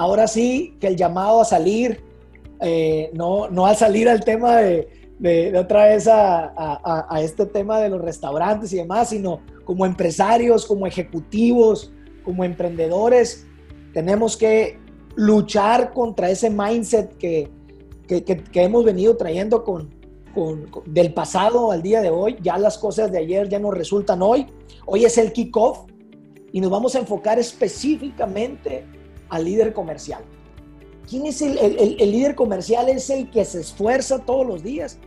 ahora sí que el llamado a salir, eh, no, no al salir al tema de, de, otra vez a, a, este tema de los restaurantes y demás, sino como empresarios, como ejecutivos, como emprendedores, tenemos que luchar contra ese mindset que, que, que, hemos venido trayendo con, con, del pasado al día de hoy. Ya las cosas de ayer ya nos resultan hoy. Hoy es el kickoff y nos vamos a enfocar específicamente al líder comercial. ¿Quién es el, líder comercial? Es el que se esfuerza todos los días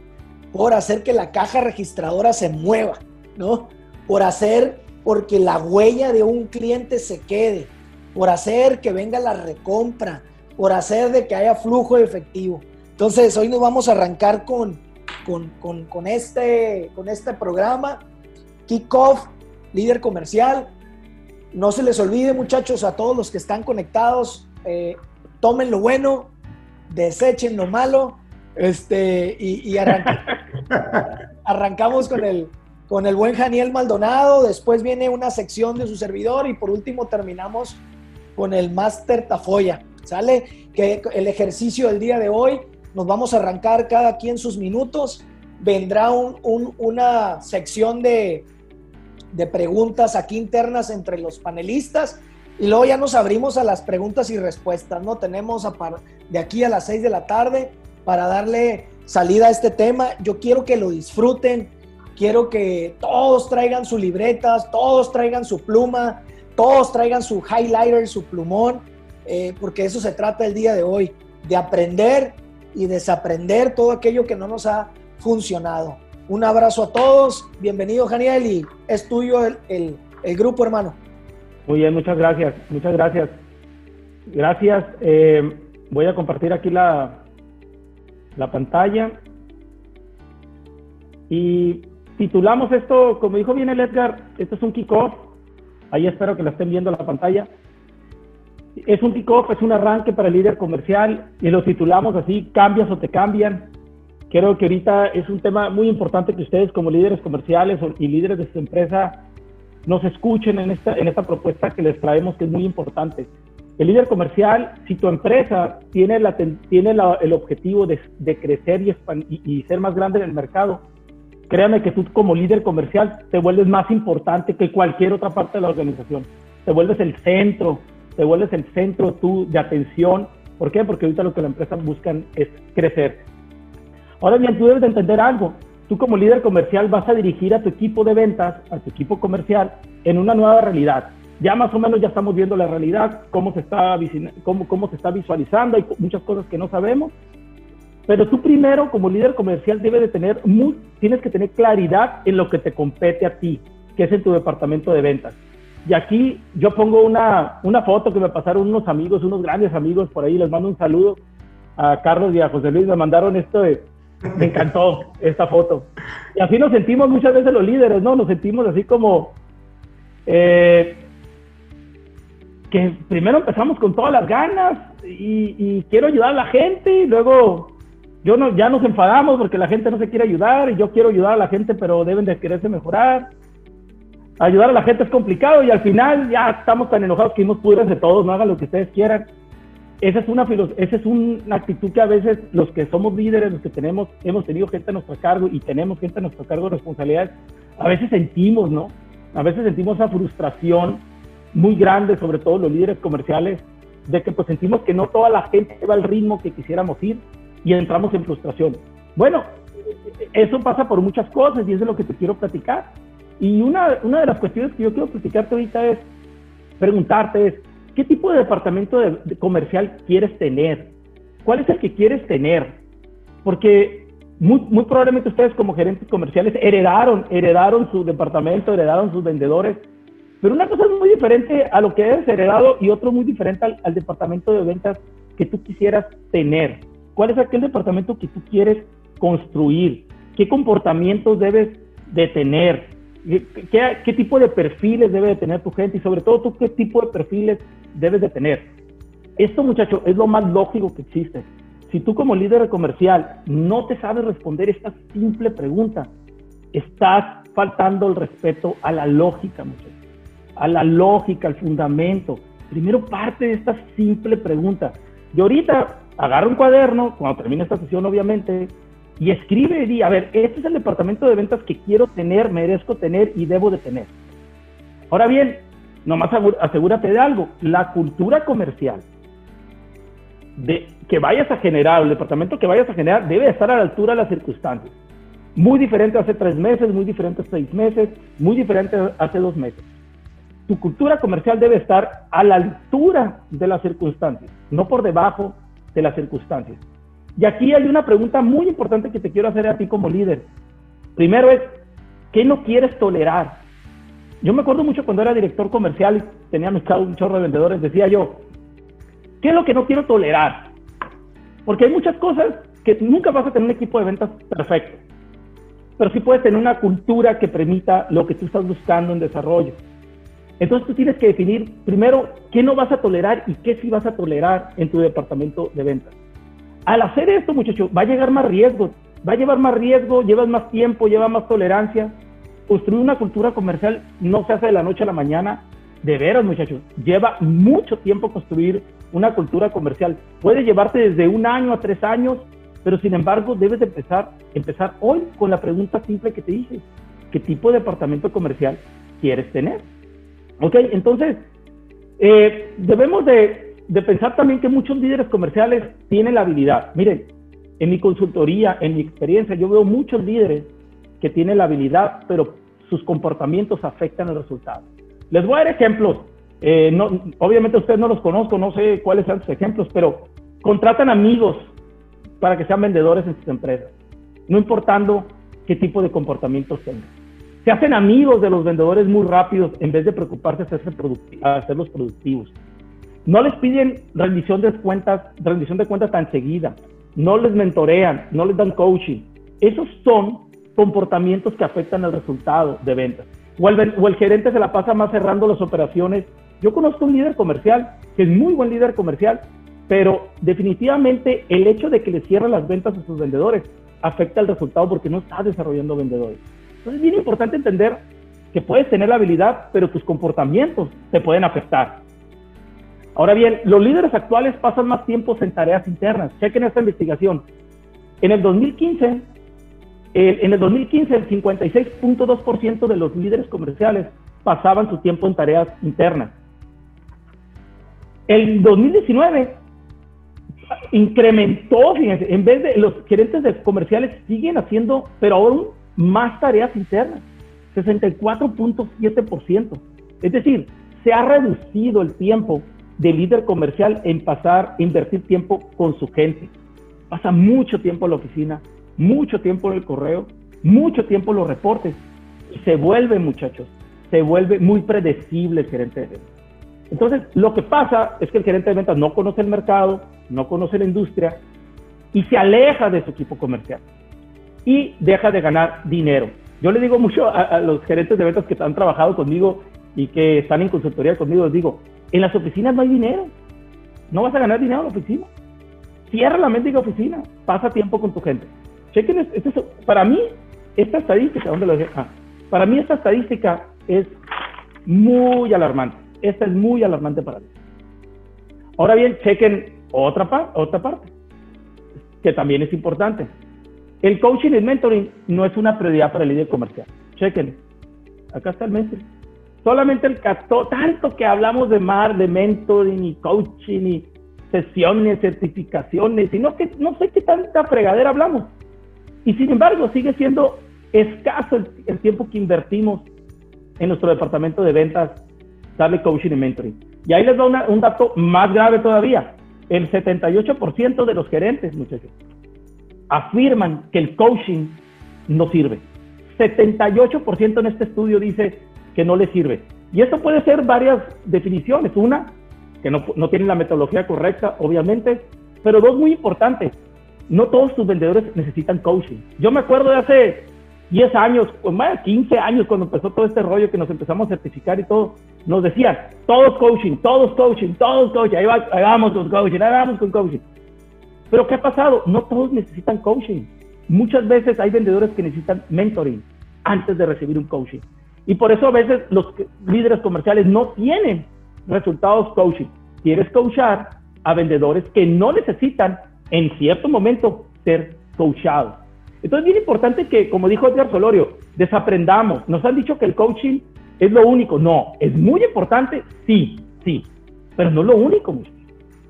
por hacer que la caja registradora se mueva, ¿no? Por hacer, porque la huella de un cliente se quede, por hacer que venga la recompra, por hacer de que haya flujo de efectivo. Entonces, hoy nos vamos a arrancar con, con, con, con este, con este programa, Kickoff, líder comercial. No se les olvide, muchachos, a todos los que están conectados, eh, tomen lo bueno, desechen lo malo, este, y, y arrancamos con el, con el buen Janiel Maldonado, después viene una sección de su servidor y por último terminamos con el Master Tafoya. ¿Sale? Que el ejercicio del día de hoy nos vamos a arrancar cada quien sus minutos. Vendrá una sección de, de preguntas aquí internas entre los panelistas y luego ya nos abrimos a las preguntas y respuestas, ¿no? Tenemos a de aquí a las 6 de la tarde para darle salida a este tema. Yo quiero que lo disfruten, quiero que todos traigan sus libretas, todos traigan su pluma, todos traigan su highlighter, su plumón, eh, porque eso se trata el día de hoy, de aprender y desaprender todo aquello que no nos ha funcionado. Un abrazo a todos, bienvenido Janiel y es tuyo el, grupo hermano. Muy bien, muchas gracias, muchas gracias. Gracias. Eh, voy a compartir aquí la, la pantalla. Y titulamos esto, como dijo bien el Edgar, esto es un kickoff. Ahí espero que la estén viendo la pantalla. Es un kickoff, es un arranque para el líder comercial y lo titulamos así, cambias o te cambian. Creo que ahorita es un tema muy importante que ustedes como líderes comerciales y líderes de su empresa nos escuchen en esta, en esta propuesta que les traemos, que es muy importante. El líder comercial, si tu empresa tiene, la, tiene el objetivo de, crecer y, y, ser más grande en el mercado, créame que tú como líder comercial te vuelves más importante que cualquier otra parte de la organización. Te vuelves el centro, te vuelves el centro tú de atención. ¿Por qué? Porque ahorita lo que la empresa buscan es crecer. Ahora bien, tú debes de entender algo. Tú como líder comercial vas a dirigir a tu equipo de ventas, a tu equipo comercial, en una nueva realidad ya más o menos ya estamos viendo la realidad, cómo se está, cómo, cómo se está visualizando, hay muchas cosas que no sabemos, pero tú primero como líder comercial debes de tener, tienes que tener claridad en lo que te compete a ti, que es en tu departamento de ventas. Y aquí yo pongo una, una foto que me pasaron unos amigos, unos grandes amigos por ahí, les mando un saludo a Carlos y a José Luis, me mandaron esto de, me encantó esta foto. Y así nos sentimos muchas veces los líderes, ¿no? Nos sentimos así como, eh, que primero empezamos con todas las ganas y, quiero ayudar a la gente y luego yo no, ya nos enfadamos porque la gente no se quiere ayudar y yo quiero ayudar a la gente pero deben de quererse mejorar. Ayudar a la gente es complicado y al final ya estamos tan enojados que nos de todos, no hagan lo que ustedes quieran. Esa es, una, esa es una actitud que a veces los que somos líderes, los que tenemos, hemos tenido gente a nuestro cargo y tenemos gente a nuestro cargo de responsabilidades, a veces sentimos, ¿no? A veces sentimos esa frustración muy grande, sobre todo los líderes comerciales, de que pues sentimos que no toda la gente va al ritmo que quisiéramos ir y entramos en frustración. Bueno, eso pasa por muchas cosas y eso es lo que te quiero platicar. Y una, una de las cuestiones que yo quiero platicarte ahorita es preguntarte es, ¿qué tipo de departamento de, comercial quieres tener? ¿Cuál es el que quieres tener? Porque muy, muy probablemente ustedes como gerentes comerciales heredaron, heredaron su departamento, heredaron sus vendedores, pero una cosa es muy diferente a lo que eres heredado y otro muy diferente al, departamento de ventas que tú quisieras tener. ¿Cuál es aquel departamento que tú quieres construir? ¿Qué comportamientos debes de tener? ¿Qué, qué tipo de perfiles debe de tener tu gente? Y sobre todo, ¿tú qué tipo de perfiles debes de tener? Esto, muchacho, es lo más lógico que existe. Si tú como líder comercial no te sabes responder esta simple pregunta, estás faltando el respeto a la lógica, muchachos a la lógica, al fundamento. Primero parte de esta simple pregunta. Y ahorita agarra un cuaderno, cuando termine esta sesión obviamente, y escribe y di, a ver, este es el departamento de ventas que quiero tener, merezco tener y debo de tener. Ahora bien, nomás asegúrate de algo, la cultura comercial de, que vayas a generar, el departamento que vayas a generar, debe estar a la altura de las circunstancias. Muy diferente hace tres meses, muy diferente hace seis meses, muy diferente hace dos meses. Tu cultura comercial debe estar a la altura de las circunstancias, no por debajo de las circunstancias. Y aquí hay una pregunta muy importante que te quiero hacer a ti como líder. Primero es, ¿qué no quieres tolerar? Yo me acuerdo mucho cuando era director comercial y tenía un chorro de vendedores, decía yo, ¿qué es lo que no quiero tolerar? Porque hay muchas cosas que nunca vas a tener un equipo de ventas perfecto, pero sí puedes tener una cultura que permita lo que tú estás buscando en desarrollo. Entonces tú tienes que definir primero qué no vas a tolerar y qué sí vas a tolerar en tu departamento de ventas. Al hacer esto, muchachos, va a llegar más riesgo, va a llevar más riesgo, llevas más tiempo, lleva más tolerancia. Construir una cultura comercial no se hace de la noche a la mañana. De veras, muchachos, lleva mucho tiempo construir una cultura comercial. Puede llevarte desde un año a tres años, pero sin embargo debes de empezar, empezar hoy con la pregunta simple que te hice. ¿Qué tipo de departamento comercial quieres tener? Ok, entonces, eh, debemos de, de, pensar también que muchos líderes comerciales tienen la habilidad. Miren, en mi consultoría, en mi experiencia, yo veo muchos líderes que tienen la habilidad, pero sus comportamientos afectan el resultado. Les voy a dar ejemplos. Eh, no, obviamente ustedes no los conozco, no sé cuáles son sus ejemplos, pero contratan amigos para que sean vendedores en sus empresas, no importando qué tipo de comportamientos tengan se hacen amigos de los vendedores muy rápidos en vez de preocuparse de hacerlos productivos. No les piden rendición de cuentas, rendición de cuentas tan seguida. No les mentorean, no les dan coaching. Esos son comportamientos que afectan el resultado de ventas. O el, o el gerente se la pasa más cerrando las operaciones. Yo conozco un líder comercial que es muy buen líder comercial, pero definitivamente el hecho de que le cierren las ventas a sus vendedores afecta el resultado porque no está desarrollando vendedores. Entonces es bien importante entender que puedes tener la habilidad, pero tus comportamientos te pueden afectar. Ahora bien, los líderes actuales pasan más tiempo en tareas internas. Chequen esta investigación. En el 2015, en el 2015 el 56.2% de los líderes comerciales pasaban su tiempo en tareas internas. El 2019 incrementó, fíjense, en vez de los gerentes comerciales siguen haciendo, pero ahora más tareas internas, 64.7%. Es decir, se ha reducido el tiempo del líder comercial en pasar, invertir tiempo con su gente. Pasa mucho tiempo en la oficina, mucho tiempo en el correo, mucho tiempo en los reportes. Se vuelve, muchachos, se vuelve muy predecible el gerente de ventas. Entonces, lo que pasa es que el gerente de ventas no conoce el mercado, no conoce la industria y se aleja de su equipo comercial y deja de ganar dinero. Yo le digo mucho a, los gerentes de ventas que han trabajado conmigo y que están en consultoría conmigo, les digo, en las oficinas no hay dinero. No vas a ganar dinero en la oficina. Cierra la mendiga oficina, pasa tiempo con tu gente. Chequen, para mí, esta estadística, ¿dónde lo dejé? Ah, para mí esta estadística es muy alarmante. Esta es muy alarmante para mí. Ahora bien, chequen otra, otra parte, que también es importante. El coaching y el mentoring no es una prioridad para el líder comercial. Chequen. Acá está el mentoring. Solamente el casto, tanto que hablamos de mar, de mentoring y coaching y sesiones, certificaciones, y que, no sé qué tanta fregadera hablamos. Y sin embargo, sigue siendo escaso el, tiempo que invertimos en nuestro departamento de ventas, darle coaching y mentoring. Y ahí les doy un dato más grave todavía. El 78% de los gerentes, muchachos, afirman que el coaching no sirve. 78% en este estudio dice que no le sirve. Y esto puede ser varias definiciones. Una, que no, no tienen la metodología correcta, obviamente, pero dos muy importantes. No todos tus vendedores necesitan coaching. Yo me acuerdo de hace 10 años, más de 15 años, cuando empezó todo este rollo que nos empezamos a certificar y todo, nos decían, todos coaching, todos coaching, todos coaching, ahí, ahí vamos con coaching, ahí vamos con coaching. Pero ¿qué ha pasado? No todos necesitan coaching. Muchas veces hay vendedores que necesitan mentoring antes de recibir un coaching. Y por eso a veces los líderes comerciales no tienen resultados coaching. Quieres coachar a vendedores que no necesitan en cierto momento ser coachados. Entonces, bien importante que, como dijo Edgar Solorio, desaprendamos. Nos han dicho que el coaching es lo único. No, es muy importante, sí, sí, pero no lo único.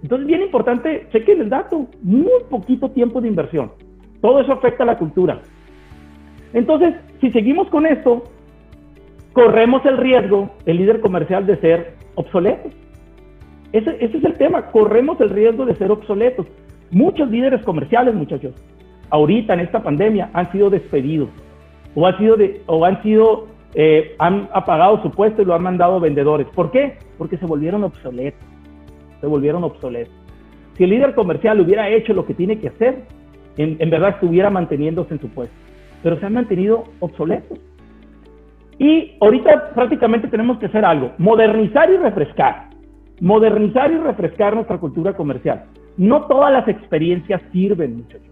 Entonces, bien importante, chequen el dato, muy poquito tiempo de inversión. Todo eso afecta a la cultura. Entonces, si seguimos con esto, corremos el riesgo, el líder comercial, de ser obsoletos. Ese, ese es el tema, corremos el riesgo de ser obsoletos. Muchos líderes comerciales, muchachos, ahorita en esta pandemia han sido despedidos o han sido, o han sido, eh, han apagado su puesto y lo han mandado vendedores. ¿Por qué? Porque se volvieron obsoletos. Se volvieron obsoletos. Si el líder comercial hubiera hecho lo que tiene que hacer, en, en verdad estuviera manteniéndose en su puesto. Pero se han mantenido obsoletos. Y ahorita prácticamente tenemos que hacer algo, modernizar y refrescar. Modernizar y refrescar nuestra cultura comercial. No todas las experiencias sirven, muchachos.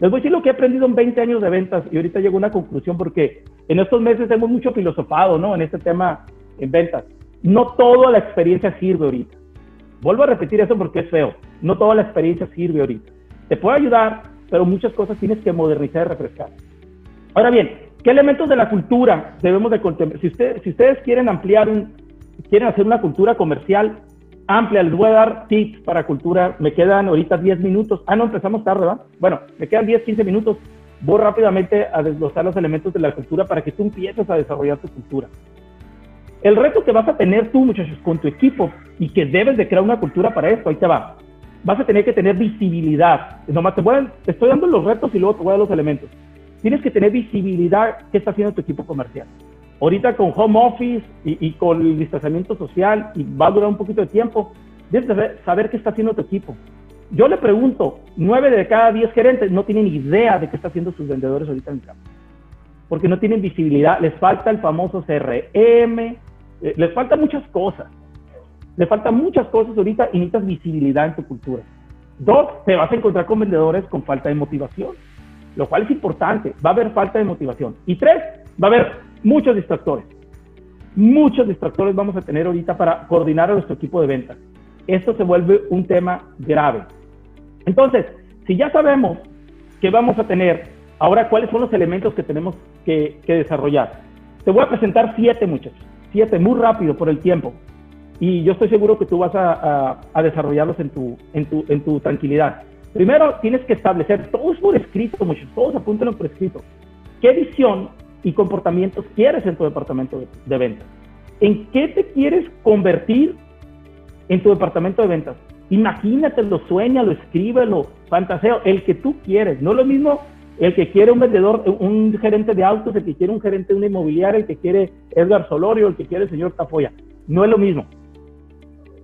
Les voy a decir lo que he aprendido en 20 años de ventas y ahorita llego a una conclusión porque en estos meses hemos mucho filosofado, ¿no? En este tema en ventas. No toda la experiencia sirve ahorita. Vuelvo a repetir eso porque es feo. No toda la experiencia sirve ahorita. Te puede ayudar, pero muchas cosas tienes que modernizar y refrescar. Ahora bien, ¿qué elementos de la cultura debemos de contemplar? Si, si ustedes quieren ampliar un, quieren hacer una cultura comercial amplia, les voy a dar tips para cultura. Me quedan ahorita 10 minutos. Ah, no, empezamos tarde, ¿verdad? Bueno, me quedan 10, 15 minutos. Voy rápidamente a desglosar los elementos de la cultura para que tú empieces a desarrollar tu cultura. El reto que vas a tener tú, muchachos, con tu equipo y que debes de crear una cultura para esto, ahí te va. Vas a tener que tener visibilidad. Nomás te, voy te estoy dando los retos y luego te voy a dar los elementos. Tienes que tener visibilidad qué está haciendo tu equipo comercial. Ahorita con home office y, con el distanciamiento social, y va a durar un poquito de tiempo, debes saber, qué está haciendo tu equipo. Yo le pregunto, nueve de cada diez gerentes no tienen idea de qué está haciendo sus vendedores ahorita en el campo. Porque no tienen visibilidad, les falta el famoso CRM, eh, les falta muchas cosas. Les faltan muchas cosas ahorita y necesitas visibilidad en tu cultura. Dos, te vas a encontrar con vendedores con falta de motivación, lo cual es importante. Va a haber falta de motivación. Y tres, va a haber muchos distractores. Muchos distractores vamos a tener ahorita para coordinar a nuestro equipo de ventas. Esto se vuelve un tema grave. Entonces, si ya sabemos que vamos a tener, ahora cuáles son los elementos que tenemos que, desarrollar. Te voy a presentar siete, muchachos. Siete, muy rápido por el tiempo. Y yo estoy seguro que tú vas a, desarrollarlos en tu, tranquilidad. Primero, tienes que establecer, todos por escrito, muchachos, todos apúntenlo por escrito. ¿Qué visión y comportamientos quieres en tu departamento de, de ventas. ¿En qué te quieres convertir en tu departamento de ventas? Imagínatelo, sueñalo, escríbelo, fantaseo, el que tú quieres. No es lo mismo el que quiere un vendedor, un gerente de autos, el que quiere un gerente de una inmobiliaria, el que quiere Edgar Solorio, el que quiere el señor Tafoya. No es lo mismo.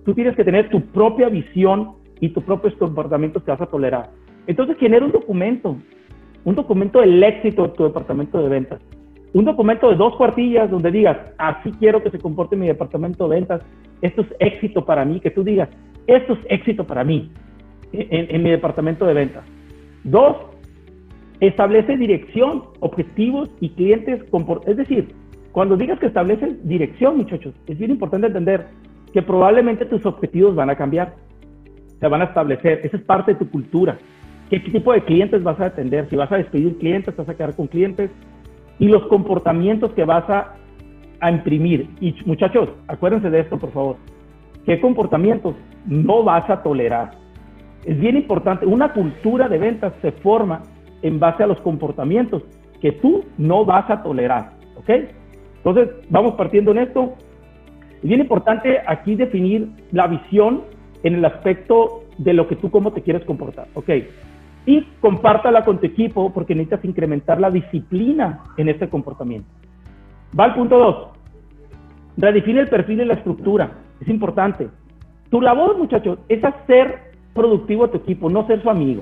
Tú tienes que tener tu propia visión y tus propios comportamientos que vas a tolerar. Entonces genera un documento, un documento del éxito de tu departamento de ventas un documento de dos cuartillas donde digas, así quiero que se comporte mi departamento de ventas, esto es éxito para mí, que tú digas, esto es éxito para mí en, mi departamento de ventas. Dos, establece dirección, objetivos y clientes, es decir, cuando digas que estableces dirección, muchachos, es bien importante entender que probablemente tus objetivos van a cambiar, se van a establecer, esa es parte de tu cultura. ¿Qué tipo de clientes vas a atender? Si vas a despedir clientes, vas a quedar con clientes, y los comportamientos que vas a, imprimir. Y muchachos, acuérdense de esto, por favor. ¿Qué comportamientos no vas a tolerar? Es bien importante. Una cultura de ventas se forma en base a los comportamientos que tú no vas a tolerar. ¿Ok? Entonces, vamos partiendo en esto. Es bien importante aquí definir la visión en el aspecto de lo que tú cómo te quieres comportar. ¿Ok? Y compártala con tu equipo porque necesitas incrementar la disciplina en este comportamiento. Va al punto 2. Redefine el perfil y la estructura. Es importante. Tu labor, muchachos, es hacer productivo a tu equipo, no ser su amigo.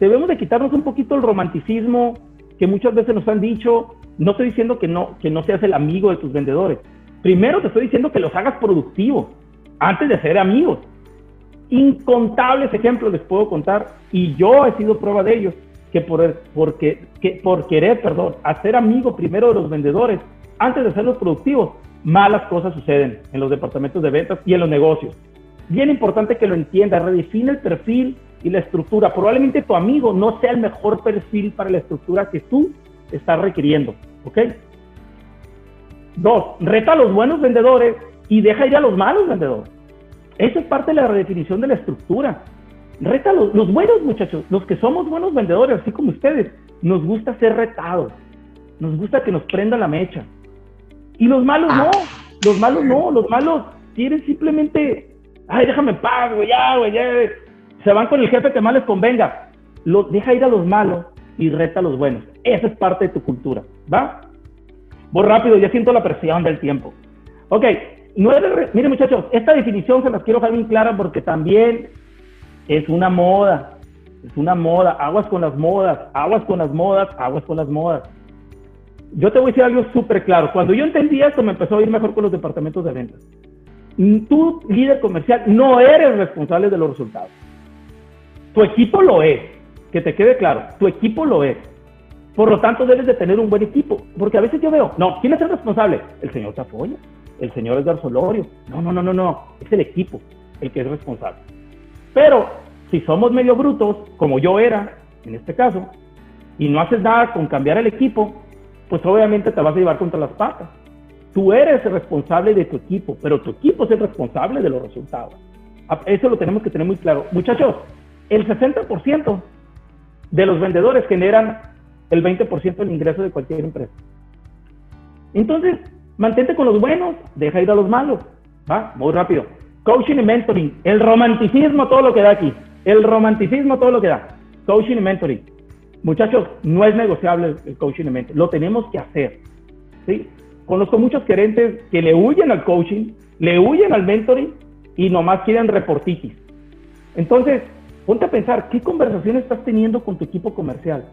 Debemos de quitarnos un poquito el romanticismo que muchas veces nos han dicho. No estoy diciendo que no, que no seas el amigo de tus vendedores. Primero te estoy diciendo que los hagas productivos antes de ser amigos. Incontables ejemplos les puedo contar y yo he sido prueba de ellos, que por, porque, que por querer, perdón, hacer amigo primero de los vendedores, antes de hacerlos productivos, malas cosas suceden en los departamentos de ventas y en los negocios. Bien importante que lo entiendas, redefine el perfil y la estructura. Probablemente tu amigo no sea el mejor perfil para la estructura que tú estás requiriendo, ¿ok? Dos, reta a los buenos vendedores y deja ir a los malos vendedores. Eso es parte de la redefinición de la estructura. Reta los, los buenos muchachos, los que somos buenos vendedores, así como ustedes, nos gusta ser retados, nos gusta que nos prenda la mecha. Y los malos no, los malos no, los malos quieren simplemente, ay, déjame paz, güey, ya, güey, ya. Se van con el jefe que más les convenga. Lo, deja ir a los malos y reta a los buenos. Esa es parte de tu cultura, ¿va? Voy rápido, ya siento la presión del tiempo. Ok, miren muchachos, esta definición se las quiero dejar bien clara porque también es una moda, es una moda, aguas con las modas, aguas con las modas, aguas con las modas. Yo te voy a decir algo súper claro, cuando yo entendí esto me empezó a ir mejor con los departamentos de ventas. Tú, líder comercial, no eres responsable de los resultados. Tu equipo lo es, que te quede claro, tu equipo lo es. Por lo tanto, debes de tener un buen equipo, porque a veces yo veo, no, ¿quién es el responsable? El señor te apoya, el señor es Garzolorio. No, no, no, no, no, es el equipo el que es responsable. Pero si somos medio brutos, como yo era en este caso, y no haces nada con cambiar el equipo, pues obviamente te vas a llevar contra las patas. Tú eres el responsable de tu equipo, pero tu equipo es el responsable de los resultados. Eso lo tenemos que tener muy claro. Muchachos, el 60% de los vendedores generan el 20% del ingreso de cualquier empresa. Entonces, mantente con los buenos, deja ir a los malos. Va, muy rápido. Coaching y mentoring. El romanticismo, todo lo que da aquí. El romanticismo, todo lo que da. Coaching y mentoring. Muchachos, no es negociable el coaching y mentoring. Lo tenemos que hacer. ¿sí? Conozco muchos gerentes que le huyen al coaching, le huyen al mentoring y nomás quieren reportitis. Entonces, ponte a pensar, ¿qué conversación estás teniendo con tu equipo comercial?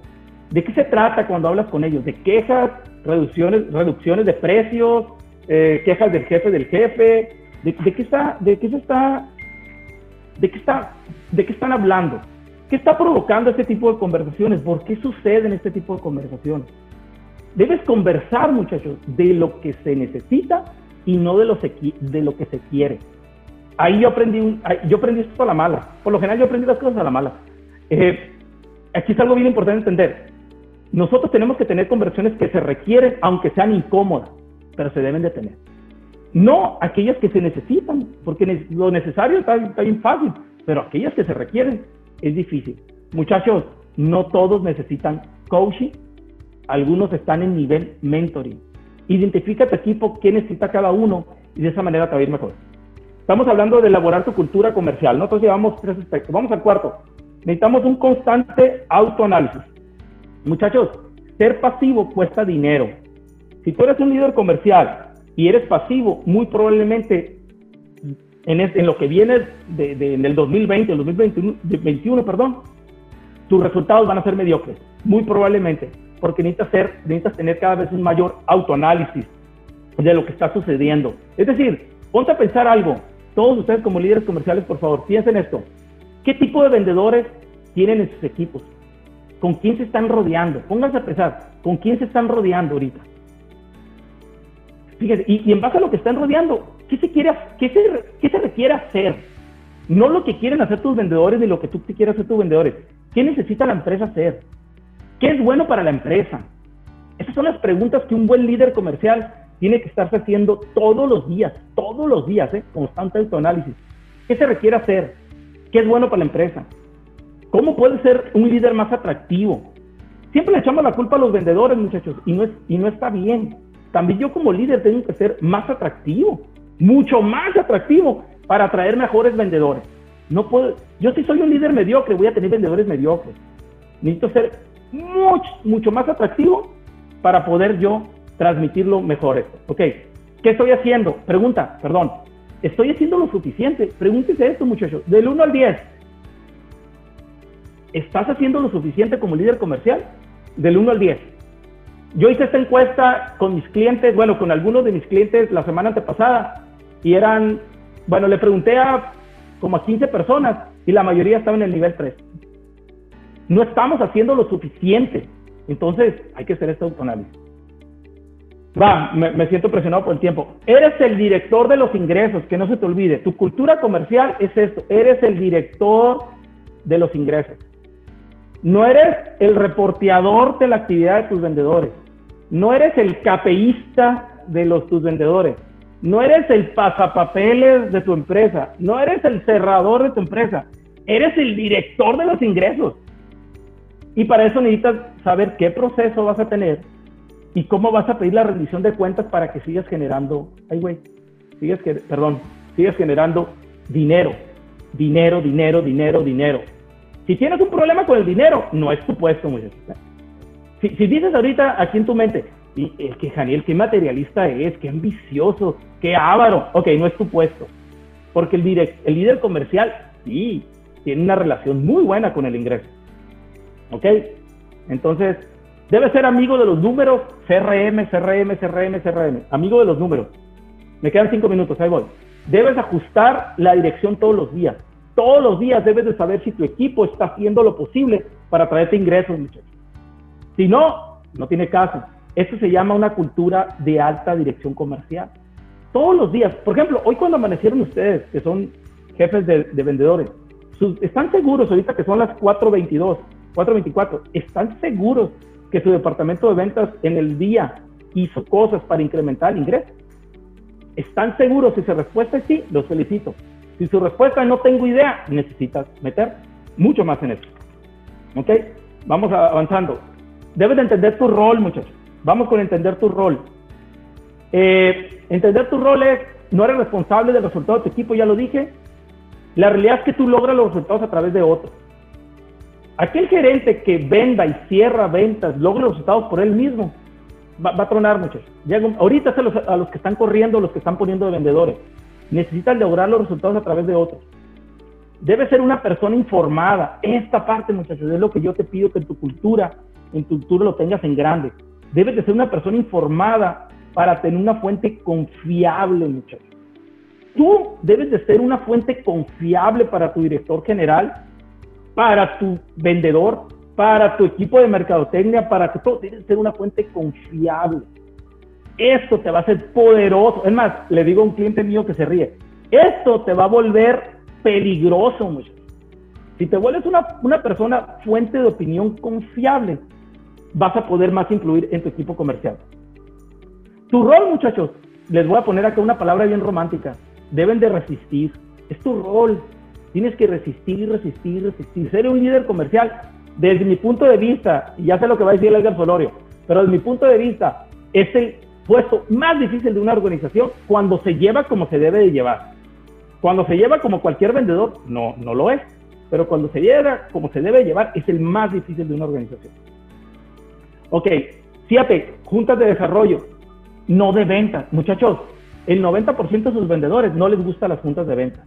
¿De qué se trata cuando hablas con ellos? ¿De quejas, reducciones, reducciones de precios, eh, quejas del jefe del jefe? ¿De, qué está, de qué se está, de qué está, de qué están hablando? ¿Qué está provocando este tipo de conversaciones? ¿Por qué suceden este tipo de conversaciones? Debes conversar, muchachos, de lo que se necesita y no de lo, que se quiere. Ahí yo aprendí, yo aprendí esto a la mala. Por lo general yo aprendí las cosas a la mala. Eh, aquí es algo bien importante entender. Nosotros tenemos que tener conversiones que se requieren, aunque sean incómodas, pero se deben de tener. No aquellas que se necesitan, porque lo necesario está, bien fácil, pero aquellas que se requieren es difícil. Muchachos, no todos necesitan coaching, algunos están en nivel mentoring. Identifica tu equipo, qué necesita cada uno y de esa manera te va a ir mejor. Estamos hablando de elaborar tu cultura comercial. Nosotros llevamos tres aspectos. Vamos al cuarto. Necesitamos un constante autoanálisis. Muchachos, ser pasivo cuesta dinero. Si tú eres un líder comercial y eres pasivo, muy probablemente en, lo que viene de, en el 2020, el 2021, perdón, tus resultados van a ser mediocres, muy probablemente, porque necesitas, necesitas tener cada vez un mayor autoanálisis de lo que está sucediendo. Es decir, ponte a pensar algo. Todos ustedes como líderes comerciales, por favor, piensen esto. ¿Qué tipo de vendedores tienen en sus equipos? ¿Con quién se están rodeando? Pónganse a pensar, ¿con quién se están rodeando ahorita? Fíjense, y, en base a lo que están rodeando, ¿qué se, quiere, qué, se, ¿qué se requiere hacer? No lo que quieren hacer tus vendedores ni lo que tú quieras hacer tus vendedores. ¿Qué necesita la empresa hacer? ¿Qué es bueno para la empresa? Esas son las preguntas que un buen líder comercial tiene que estarse haciendo todos los días, todos los días, ¿eh? constante autoanálisis. ¿Qué se requiere hacer? ¿Qué es bueno para la empresa? ¿Cómo puede ser un líder más atractivo? Siempre le echamos la culpa a los vendedores, muchachos, y no, es, y no está bien. También yo como líder tengo que ser más atractivo, mucho más atractivo para atraer mejores vendedores. No puedo, yo si soy un líder mediocre, voy a tener vendedores mediocres. Necesito ser mucho, mucho más atractivo para poder yo transmitirlo mejor esto. Ok, ¿qué estoy haciendo? Pregunta, perdón. ¿Estoy haciendo lo suficiente? Pregúntese esto, muchachos. Del 1 al 10, ¿estás haciendo lo suficiente como líder comercial? Del 1 al 10. Yo hice esta encuesta con mis clientes, bueno, con algunos de mis clientes la semana antepasada, y eran, bueno, le pregunté a como a 15 personas y la mayoría estaba en el nivel 3. No estamos haciendo lo suficiente. Entonces, hay que hacer este autoanálisis. Va, me, siento presionado por el tiempo. Eres el director de los ingresos, que no se te olvide. Tu cultura comercial es esto. Eres el director de los ingresos. No eres el reporteador de la actividad de tus vendedores. No eres el capeísta de los tus vendedores. No eres el pasapapeles de tu empresa. No eres el cerrador de tu empresa. Eres el director de los ingresos. Y para eso necesitas saber qué proceso vas a tener ¿Y cómo vas a pedir la rendición de cuentas para que sigas generando, ay güey, sigas, perdón, sigas generando dinero, dinero, dinero, dinero, dinero? Si tienes un problema con el dinero, no es tu puesto, muchachos. Si, si dices ahorita aquí en tu mente, y es que Janiel, qué materialista es, qué ambicioso, qué avaro, ok, no es tu puesto. Porque el, el líder comercial, sí, tiene una relación muy buena con el ingreso. ¿Ok? Entonces, Debe ser amigo de los números, CRM, CRM, CRM, CRM. Amigo de los números. Me quedan cinco minutos, ahí voy. Debes ajustar la dirección todos los días. Todos los días debes de saber si tu equipo está haciendo lo posible para traerte ingresos, muchachos. Si no, no tiene caso. Esto se llama una cultura de alta dirección comercial. Todos los días. Por ejemplo, hoy cuando amanecieron ustedes, que son jefes de, vendedores, ¿están seguros ahorita que son las 4.22, 4.24? ¿Están seguros que su departamento de ventas en el día hizo cosas para incrementar el ingreso? ¿Están seguros? Si su respuesta es sí, los felicito. Si su respuesta es no tengo idea, necesitas meter mucho más en eso. ¿Ok? Vamos avanzando. Debes de entender tu rol, muchachos. Vamos con entender tu rol. Eh, entender tu rol es, no eres responsable del resultado de tu equipo, ya lo dije. La realidad es que tú logras los resultados a través de otros. Aquel gerente que venda y cierra ventas, logra los resultados por él mismo, va, a tronar, muchachos. ahorita a los, a los, que están corriendo, los que están poniendo de vendedores. Necesitan lograr los resultados a través de otros. Debe ser una persona informada. Esta parte, muchachos, es lo que yo te pido que en tu cultura, en tu cultura lo tengas en grande. Debes de ser una persona informada para tener una fuente confiable, muchachos. Tú debes de ser una fuente confiable para tu director general para tu vendedor, para tu equipo de mercadotecnia, para que todo tiene que ser una fuente confiable. Esto te va a hacer poderoso. Es más, le digo a un cliente mío que se ríe, esto te va a volver peligroso, muchachos. Si te vuelves una, una persona fuente de opinión confiable, vas a poder más influir en tu equipo comercial. Tu rol, muchachos, les voy a poner acá una palabra bien romántica. Deben de resistir. Es tu rol. Tienes que resistir, resistir, resistir. Ser un líder comercial, desde mi punto de vista, y ya sé lo que va a decir Edgar Solorio, pero desde mi punto de vista, es el puesto más difícil de una organización cuando se lleva como se debe de llevar. Cuando se lleva como cualquier vendedor, no, no lo es. Pero cuando se lleva como se debe llevar, es el más difícil de una organización. Ok, fíjate, juntas de desarrollo, no de ventas. Muchachos, el 90% de sus vendedores no les gustan las juntas de ventas.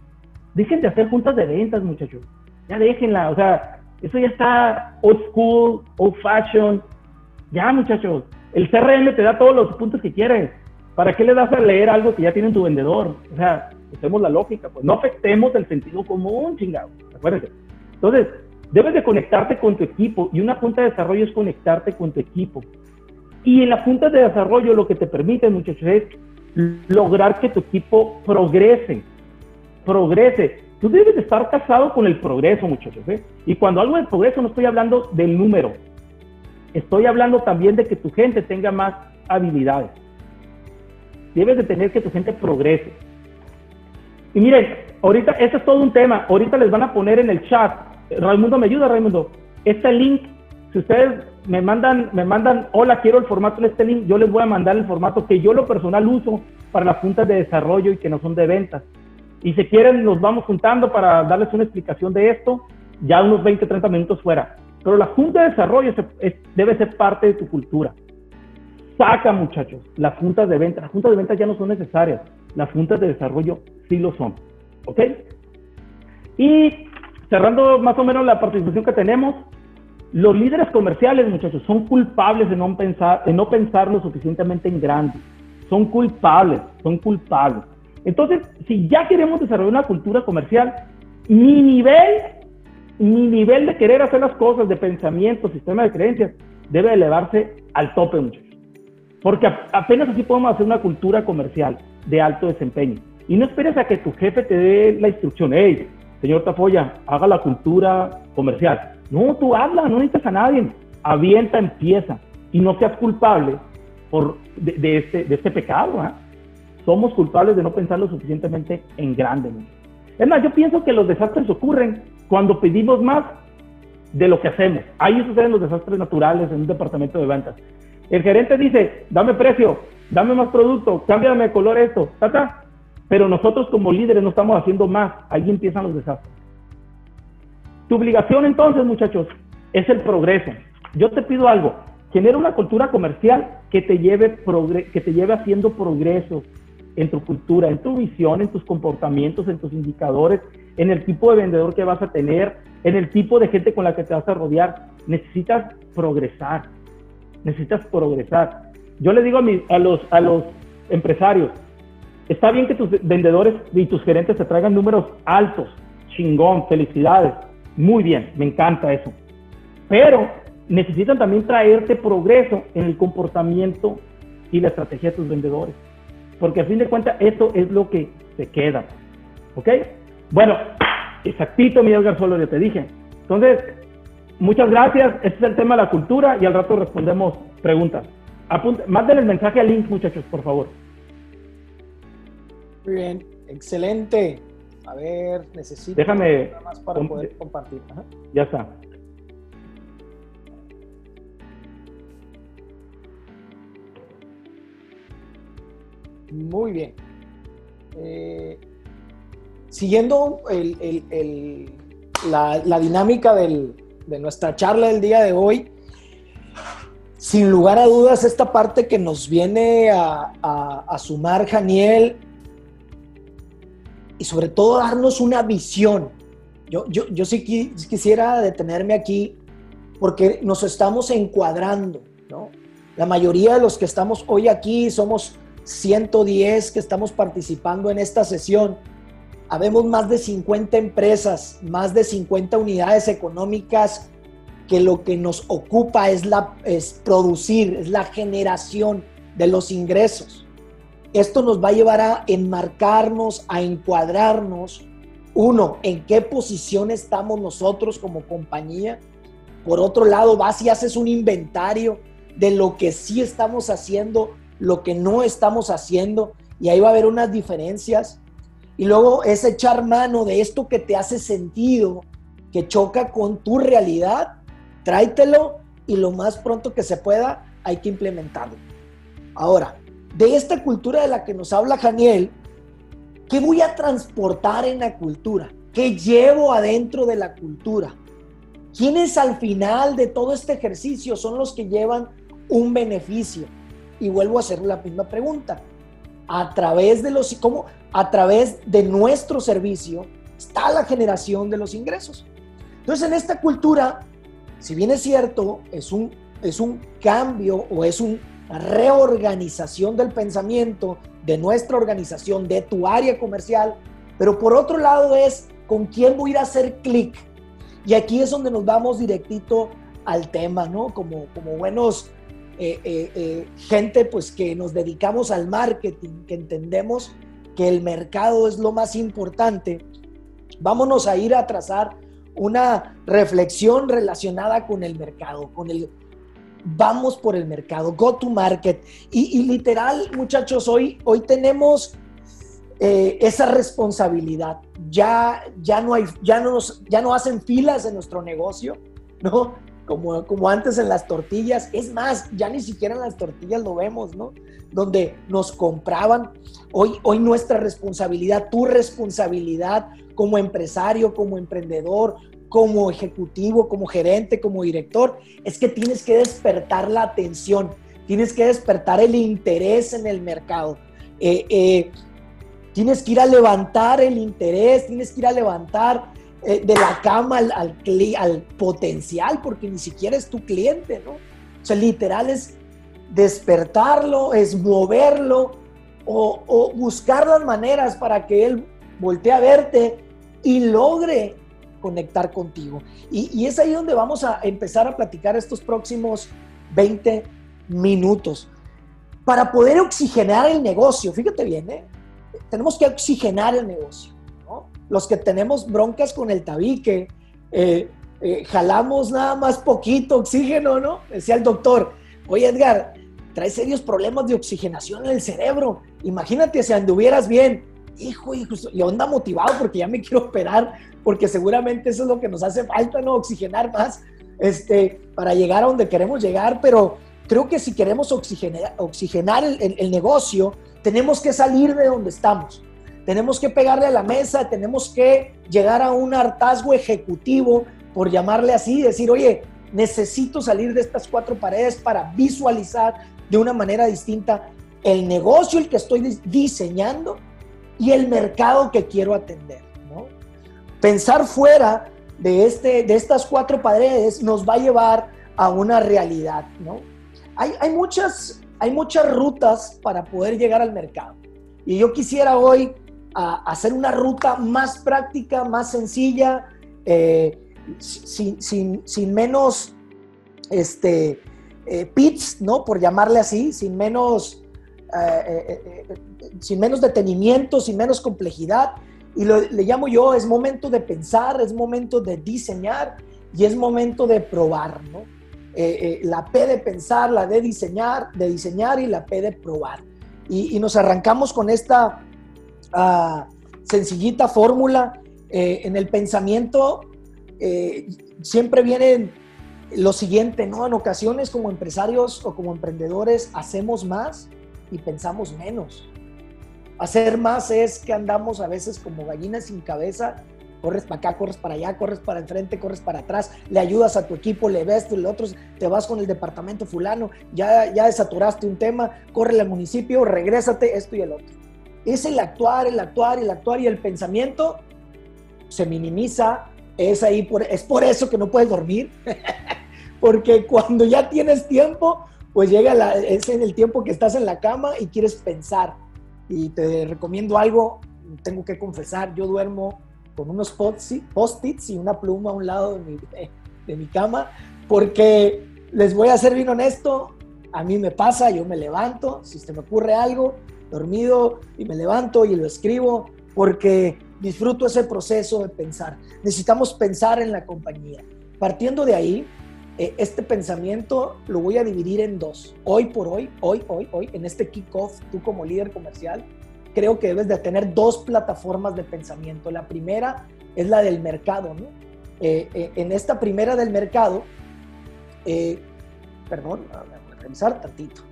Dejen de hacer juntas de ventas, muchachos. Ya déjenla. O sea, eso ya está old school, old fashion. Ya, muchachos. El CRM te da todos los puntos que quieres. ¿Para qué le das a leer algo que ya tiene tu vendedor? O sea, usemos la lógica, pues no afectemos el sentido común, chingado. Acuérdense. Entonces, debes de conectarte con tu equipo y una junta de desarrollo es conectarte con tu equipo. Y en la junta de desarrollo lo que te permite, muchachos, es lograr que tu equipo progrese progrese. Tú debes estar casado con el progreso, muchachos. ¿eh? Y cuando hablo de progreso no estoy hablando del número. Estoy hablando también de que tu gente tenga más habilidades. Debes de tener que tu gente progrese. Y miren, ahorita, este es todo un tema. Ahorita les van a poner en el chat. Raimundo, ¿me ayuda, Raimundo? Este link, si ustedes me mandan, me mandan, hola, quiero el formato de este link, yo les voy a mandar el formato que yo lo personal uso para las juntas de desarrollo y que no son de ventas. Y si quieren, nos vamos juntando para darles una explicación de esto, ya unos 20, 30 minutos fuera. Pero la Junta de Desarrollo debe ser parte de tu cultura. Saca, muchachos, las juntas de venta. Las juntas de venta ya no son necesarias. Las juntas de desarrollo sí lo son. ¿Ok? Y cerrando más o menos la participación que tenemos, los líderes comerciales, muchachos, son culpables de no pensar, de no pensar lo suficientemente en grande. Son culpables, son culpables. Entonces, si ya queremos desarrollar una cultura comercial, mi nivel, mi nivel de querer hacer las cosas, de pensamiento, sistema de creencias, debe elevarse al tope, muchachos. Porque apenas así podemos hacer una cultura comercial de alto desempeño. Y no esperes a que tu jefe te dé la instrucción, hey, señor Tafoya, haga la cultura comercial. No, tú habla, no necesitas a nadie. Avienta, empieza. Y no seas culpable por, de, este, este pecado. ¿eh? Somos culpables de no pensar lo suficientemente en grande. Es más, yo pienso que los desastres ocurren cuando pedimos más de lo que hacemos. Ahí suceden los desastres naturales en un departamento de ventas. El gerente dice, dame precio, dame más producto, cámbiame de color esto, ta, Pero nosotros como líderes no estamos haciendo más. Ahí empiezan los desastres. Tu obligación entonces, muchachos, es el progreso. Yo te pido algo, genera una cultura comercial que te lleve, que te lleve haciendo progreso en tu cultura, en tu visión, en tus comportamientos, en tus indicadores, en el tipo de vendedor que vas a tener, en el tipo de gente con la que te vas a rodear. Necesitas progresar, necesitas progresar. Yo le digo a, los, a los empresarios, está bien que tus vendedores y tus gerentes te traigan números altos, chingón, felicidades, muy bien, me encanta eso. Pero necesitan también traerte progreso en el comportamiento y la estrategia de tus vendedores. Porque a fin de cuentas, eso es lo que se queda. ¿Ok? Bueno, exactito, mi Edgar, solo le te dije. Entonces, muchas gracias. Este es el tema de la cultura y al rato respondemos preguntas. Apunte, mándenle el mensaje al link, muchachos, por favor. Muy bien, excelente. A ver, necesito Déjame más para poder compartir. Ya está. Muy bien. Eh, siguiendo la, dinámica de nuestra charla del día de hoy, sin lugar a dudas, esta parte que nos viene a, sumar Janiel y sobre todo darnos una visión. Yo, yo, yo sí quisiera detenerme aquí porque nos estamos encuadrando, ¿no? La mayoría de los que estamos hoy aquí somos 110 que estamos participando en esta sesión. Habemos más de 50 empresas, más de 50 unidades económicas que lo que nos ocupa es, la, es producir, es la generación de los ingresos. Esto nos va a llevar a enmarcarnos, a encuadrarnos, uno, en qué posición estamos nosotros como compañía. Por otro lado, vas y haces un inventario de lo que sí estamos haciendo lo que no estamos haciendo y ahí va a haber unas diferencias. Y luego es echar mano de esto que te hace sentido, que choca con tu realidad, tráetelo y lo más pronto que se pueda hay que implementarlo. Ahora, de esta cultura de la que nos habla Janiel, ¿qué voy a transportar en la cultura? ¿Qué llevo adentro de la cultura? ¿Quiénes al final de todo este ejercicio son los que llevan un beneficio? Y vuelvo a hacer la misma pregunta. A través de los, ¿cómo? A través de nuestro servicio está la generación de los ingresos. Entonces, en esta cultura, si bien es cierto, es un, es un cambio o es una reorganización del pensamiento de nuestra organización, de tu área comercial, pero por otro lado es con quién voy a ir a hacer clic. Y aquí es donde nos vamos directito al tema, ¿no? Como, como buenos eh, eh, eh, gente pues que nos dedicamos al marketing, que entendemos que el mercado es lo más importante, vámonos a ir a trazar una reflexión relacionada con el mercado, con el vamos por el mercado, go to market. Y, literal, muchachos, hoy, hoy tenemos esa responsabilidad. Ya, ya, no hay, ya, no nos, ya no hacen filas en nuestro negocio, ¿no? Como, antes en las tortillas. Es más, ya ni siquiera en las tortillas lo vemos, ¿no? Donde nos compraban. Hoy, hoy nuestra responsabilidad, tu responsabilidad como empresario, como emprendedor, como ejecutivo, como gerente, como director, es que tienes que despertar la atención, tienes que despertar el interés en el mercado. Eh, eh, tienes que ir a levantar el interés, tienes que ir a levantar eh, de la cama al, al, potencial, porque ni siquiera es tu cliente, ¿no? O sea, literal es despertarlo, es moverlo o, buscar las maneras para que él voltee a verte y logre conectar contigo. Y, y, es ahí donde vamos a empezar a platicar estos próximos 20 minutos. para poder oxigenar el negocio, fíjate bien, ¿eh? tenemos que oxigenar el negocio. Los que tenemos broncas con el tabique, eh, eh, jalamos nada más poquito oxígeno, ¿no? Decía el doctor, oye Edgar, traes serios problemas de oxigenación en el cerebro. Imagínate si anduvieras bien. Hijo, hijo, y anda motivado porque ya me quiero operar, porque seguramente eso es lo que nos hace falta, ¿no? Oxigenar más este, para llegar a donde queremos llegar, pero creo que si queremos oxigenar el, negocio, tenemos que salir de donde estamos. Tenemos que pegarle a la mesa, tenemos que llegar a un hartazgo ejecutivo, por llamarle así, decir, oye, necesito salir de estas cuatro paredes para visualizar de una manera distinta el negocio el que estoy diseñando y el mercado que quiero atender. Pensar fuera de, este, de estas cuatro paredes nos va a llevar a una realidad. ¿no? hay, muchas, hay muchas rutas para poder llegar al mercado. Y yo quisiera hoy hacer una ruta más práctica, más sencilla, eh, sin, menos este, eh, pits, ¿no? Por llamarle así, sin menos, eh, sin menos detenimiento, sin menos complejidad. Y le llamo yo, es momento de pensar, es momento de diseñar y es momento de probar, ¿no? Eh, eh, la P de pensar, la de diseñar, de diseñar y la P de probar. Y, nos arrancamos con esta sencillita fórmula. Eh, en el pensamiento siempre viene lo siguiente, ¿no? En ocasiones como empresarios o como emprendedores hacemos más y pensamos menos. Hacer más es que andamos a veces como gallinas sin cabeza corres para acá, corres para allá, corres para enfrente, corres para atrás, le ayudas a tu equipo, le ves, tú, el otro, te vas con el departamento fulano, ya, ya desaturaste un tema, corre al municipio, regrésate, esto y el otro. Es el actuar, el actuar, el actuar y el pensamiento se minimiza, es ahí, por, es por eso que no puedes dormir, porque cuando ya tienes tiempo, pues llega la, en el tiempo que estás en la cama y quieres pensar. Y te recomiendo algo, tengo que confesar, yo duermo con unos post-its y una pluma a un lado de mi, cama, porque les voy a ser bien honesto, a mí me pasa, yo me levanto, si se me ocurre algo, dormido, y me levanto y lo escribo, porque disfruto ese proceso de pensar. Necesitamos pensar en la compañía. Partiendo de ahí, eh, este pensamiento lo voy a dividir en dos. Hoy por hoy, hoy, hoy, hoy, en este kickoff, tú como líder comercial, creo que debes de tener dos plataformas de pensamiento. La primera es la del mercado, ¿no? Eh, eh, en esta primera del mercado, eh, perdón, voy a revisar tantito.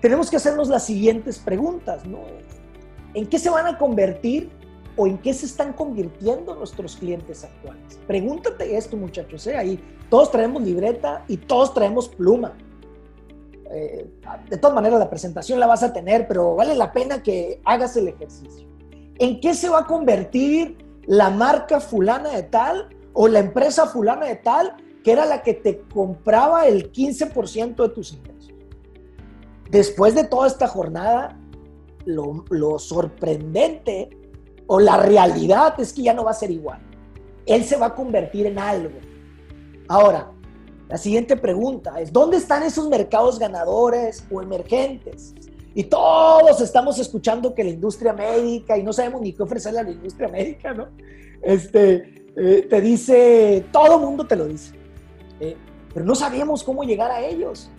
Tenemos que hacernos las siguientes preguntas, ¿no? ¿En qué se van a convertir o en qué se están convirtiendo nuestros clientes actuales? Pregúntate esto, muchachos, ¿eh? Ahí todos traemos libreta y todos traemos pluma. Eh, de todas maneras la presentación la vas a tener, pero vale la pena que hagas el ejercicio. ¿En qué se va a convertir la marca fulana de tal o la empresa fulana de tal que era la que te compraba el 15% de tus ingresos? Después de toda esta jornada, lo, sorprendente o la realidad es que ya no va a ser igual. Él se va a convertir en algo. Ahora, la siguiente pregunta es, ¿dónde están esos mercados ganadores o emergentes? Y todos estamos escuchando que la industria médica, y no sabemos ni qué ofrecerle a la industria médica, ¿no? Este, eh, te dice, todo mundo te lo dice, eh, pero no sabemos cómo llegar a ellos.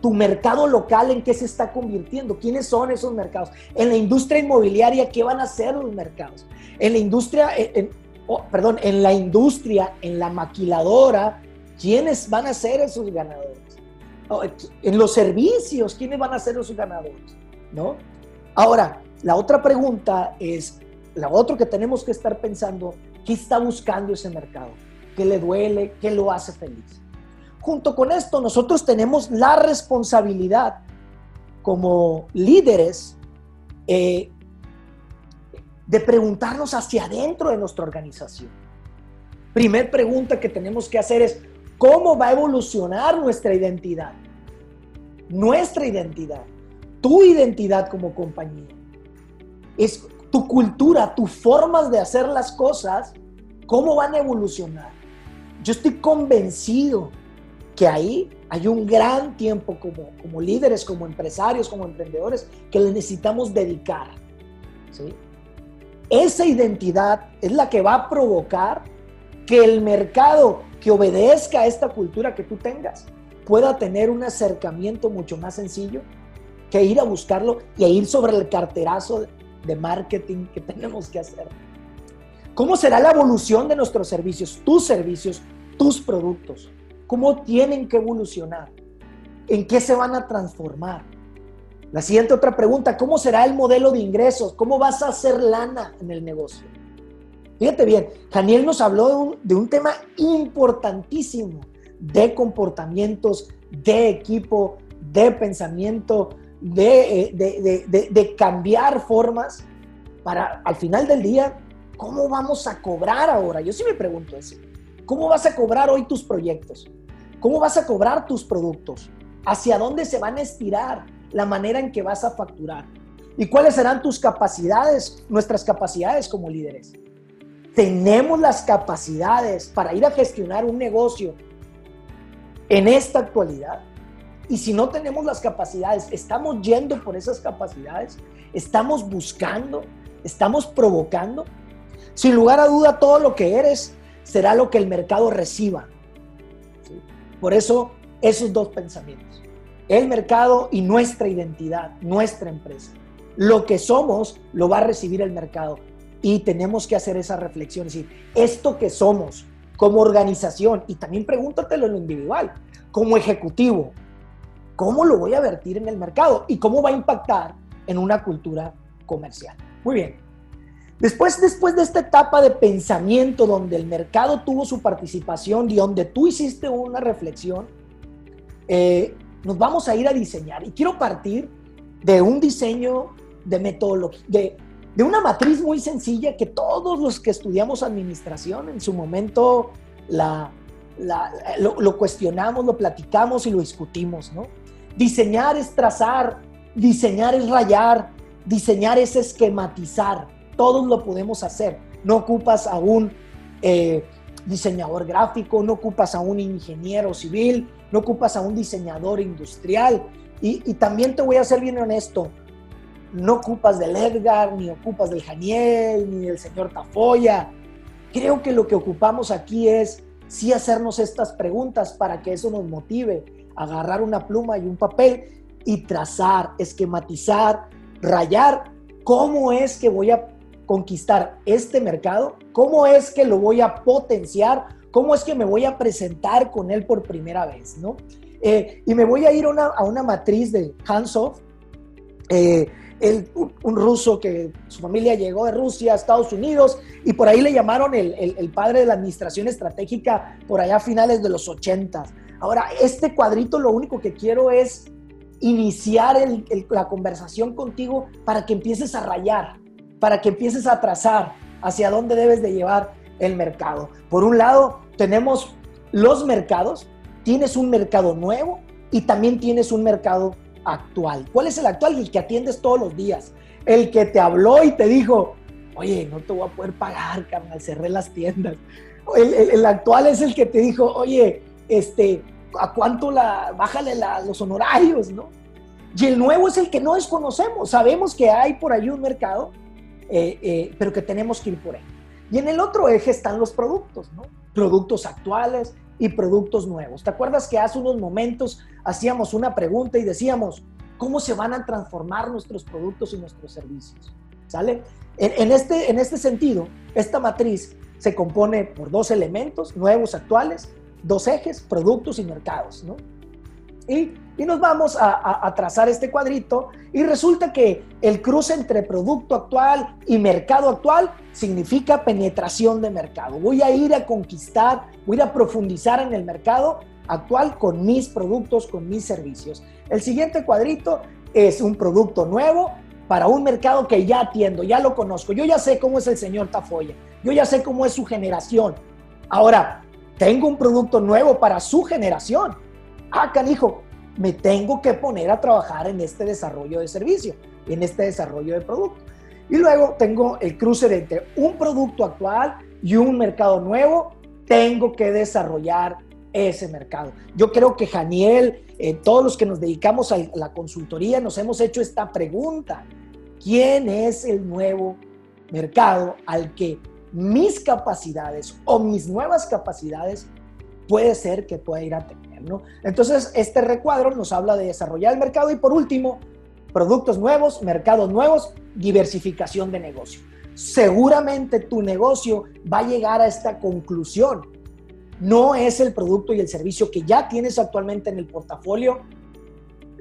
Tu mercado local, ¿en qué se está convirtiendo? ¿Quiénes son esos mercados? En la industria inmobiliaria, ¿qué van a ser los mercados? En la industria, oh, perdón, en la industria, en la maquiladora, ¿quiénes van a ser esos ganadores? En los servicios, ¿quiénes van a ser esos ganadores? ¿No? Ahora, la otra pregunta es, la otra que tenemos que estar pensando, ¿qué está buscando ese mercado? ¿Qué le duele? ¿Qué lo hace feliz? Junto con esto, nosotros tenemos la responsabilidad como líderes eh, de preguntarnos hacia adentro de nuestra organización. Primer pregunta que tenemos que hacer es, cómo va a evolucionar nuestra identidad. Nuestra identidad, tu identidad como compañía. Es tu cultura, tus formas de hacer las cosas, cómo van a evolucionar. Yo estoy convencido que ahí hay un gran tiempo como, como líderes, como empresarios, como emprendedores, que le necesitamos dedicar. ¿sí? Esa identidad es la que va a provocar que el mercado que obedezca a esta cultura que tú tengas pueda tener un acercamiento mucho más sencillo que ir a buscarlo y a ir sobre el carterazo de marketing que tenemos que hacer. ¿Cómo será la evolución de nuestros servicios, tus servicios, tus productos? ¿Cómo tienen que evolucionar? ¿En qué se van a transformar? La siguiente otra pregunta, ¿cómo será el modelo de ingresos? ¿Cómo vas a hacer lana en el negocio? Fíjate bien, Daniel nos habló de un, tema importantísimo de comportamientos, de equipo, de pensamiento, de, eh, de, cambiar formas para al final del día, ¿cómo vamos a cobrar ahora? Yo sí me pregunto eso. ¿Cómo vas a cobrar hoy tus proyectos? ¿Cómo vas a cobrar tus productos? ¿Hacia dónde se van a estirar la manera en que vas a facturar? ¿Y cuáles serán tus capacidades, nuestras capacidades como líderes? Tenemos las capacidades para ir a gestionar un negocio en esta actualidad. Y si no tenemos las capacidades, estamos yendo por esas capacidades, estamos buscando, estamos provocando. Sin lugar a duda, todo lo que eres será lo que el mercado reciba. Por eso, esos dos pensamientos. El mercado y nuestra identidad, nuestra empresa. Lo que somos lo va a recibir el mercado. Y tenemos que hacer esa reflexión, es decir, esto que somos como organización, y también pregúntatelo en lo individual, como ejecutivo, ¿cómo lo voy a vertir en el mercado? ¿Y cómo va a impactar en una cultura comercial? Muy bien. Después, después de esta etapa de pensamiento donde el mercado tuvo su participación y donde tú hiciste una reflexión, eh, nos vamos a ir a diseñar. Y quiero partir de un diseño de metodología, de, una matriz muy sencilla que todos los que estudiamos administración en su momento la, lo, lo, cuestionamos, lo platicamos y lo discutimos, ¿no? Diseñar es trazar, diseñar es rayar, diseñar es esquematizar todos lo podemos hacer. No ocupas a un eh, diseñador gráfico, no ocupas a un ingeniero civil, no ocupas a un diseñador industrial. Y, también te voy a ser bien honesto, no ocupas del Edgar, ni ocupas del Janiel, ni del señor Tafoya. Creo que lo que ocupamos aquí es sí hacernos estas preguntas para que eso nos motive, agarrar una pluma y un papel y trazar, esquematizar, rayar cómo es que voy a conquistar este mercado? ¿Cómo es que lo voy a potenciar? ¿Cómo es que me voy a presentar con él por primera vez? ¿no? Eh, y me voy a ir a una, matriz de Hansov, eh, un, ruso que su familia llegó de Rusia a Estados Unidos y por ahí le llamaron el, el, padre de la administración estratégica por allá a finales de los 80. Ahora, este cuadrito lo único que quiero es iniciar la conversación contigo para que empieces a rayar, para que empieces a trazar hacia dónde debes de llevar el mercado. Por un lado, tenemos los mercados, tienes un mercado nuevo y también tienes un mercado actual. ¿Cuál es el actual? El que atiendes todos los días. El que te habló y te dijo, oye, no te voy a poder pagar, carnal, cerré las tiendas. El, actual es el que te dijo, oye, este, ¿a cuánto la, bájale los honorarios, no? Y el nuevo es el que no desconocemos. Sabemos que hay por ahí un mercado, eh, eh, pero que tenemos que ir por él. Y en el otro eje están los productos, ¿no? Productos actuales y productos nuevos. ¿Te acuerdas que hace unos momentos hacíamos una pregunta y decíamos, ¿cómo se van a transformar nuestros productos y nuestros servicios? ¿Sale? En, este, en este sentido, esta matriz se compone por dos elementos nuevos, actuales, dos ejes, productos y mercados, ¿no? Y, nos vamos a, trazar este cuadrito y resulta que el cruce entre producto actual y mercado actual significa penetración de mercado. Voy a ir a conquistar, voy a a profundizar en el mercado actual con mis productos, con mis servicios. El siguiente cuadrito es un producto nuevo para un mercado que ya atiendo, ya lo conozco. Yo ya sé cómo es el señor Tafoya, yo ya sé cómo es su generación. Ahora, tengo un producto nuevo para su generación ah, canijo, me tengo que poner a trabajar en este desarrollo de servicio, en este desarrollo de producto. Y luego tengo el cruce entre un producto actual y un mercado nuevo. Tengo que desarrollar ese mercado. Yo creo que Janiel, eh, todos los que nos dedicamos a la consultoría, nos hemos hecho esta pregunta. ¿Quién es el nuevo mercado al que mis capacidades o mis nuevas capacidades puede ser que pueda ir a tener? Entonces, este recuadro nos habla de desarrollar el mercado y por último, productos nuevos, mercados nuevos, diversificación de negocio. Seguramente tu negocio va a llegar a esta conclusión no es el producto y el servicio que ya tienes actualmente en el portafolio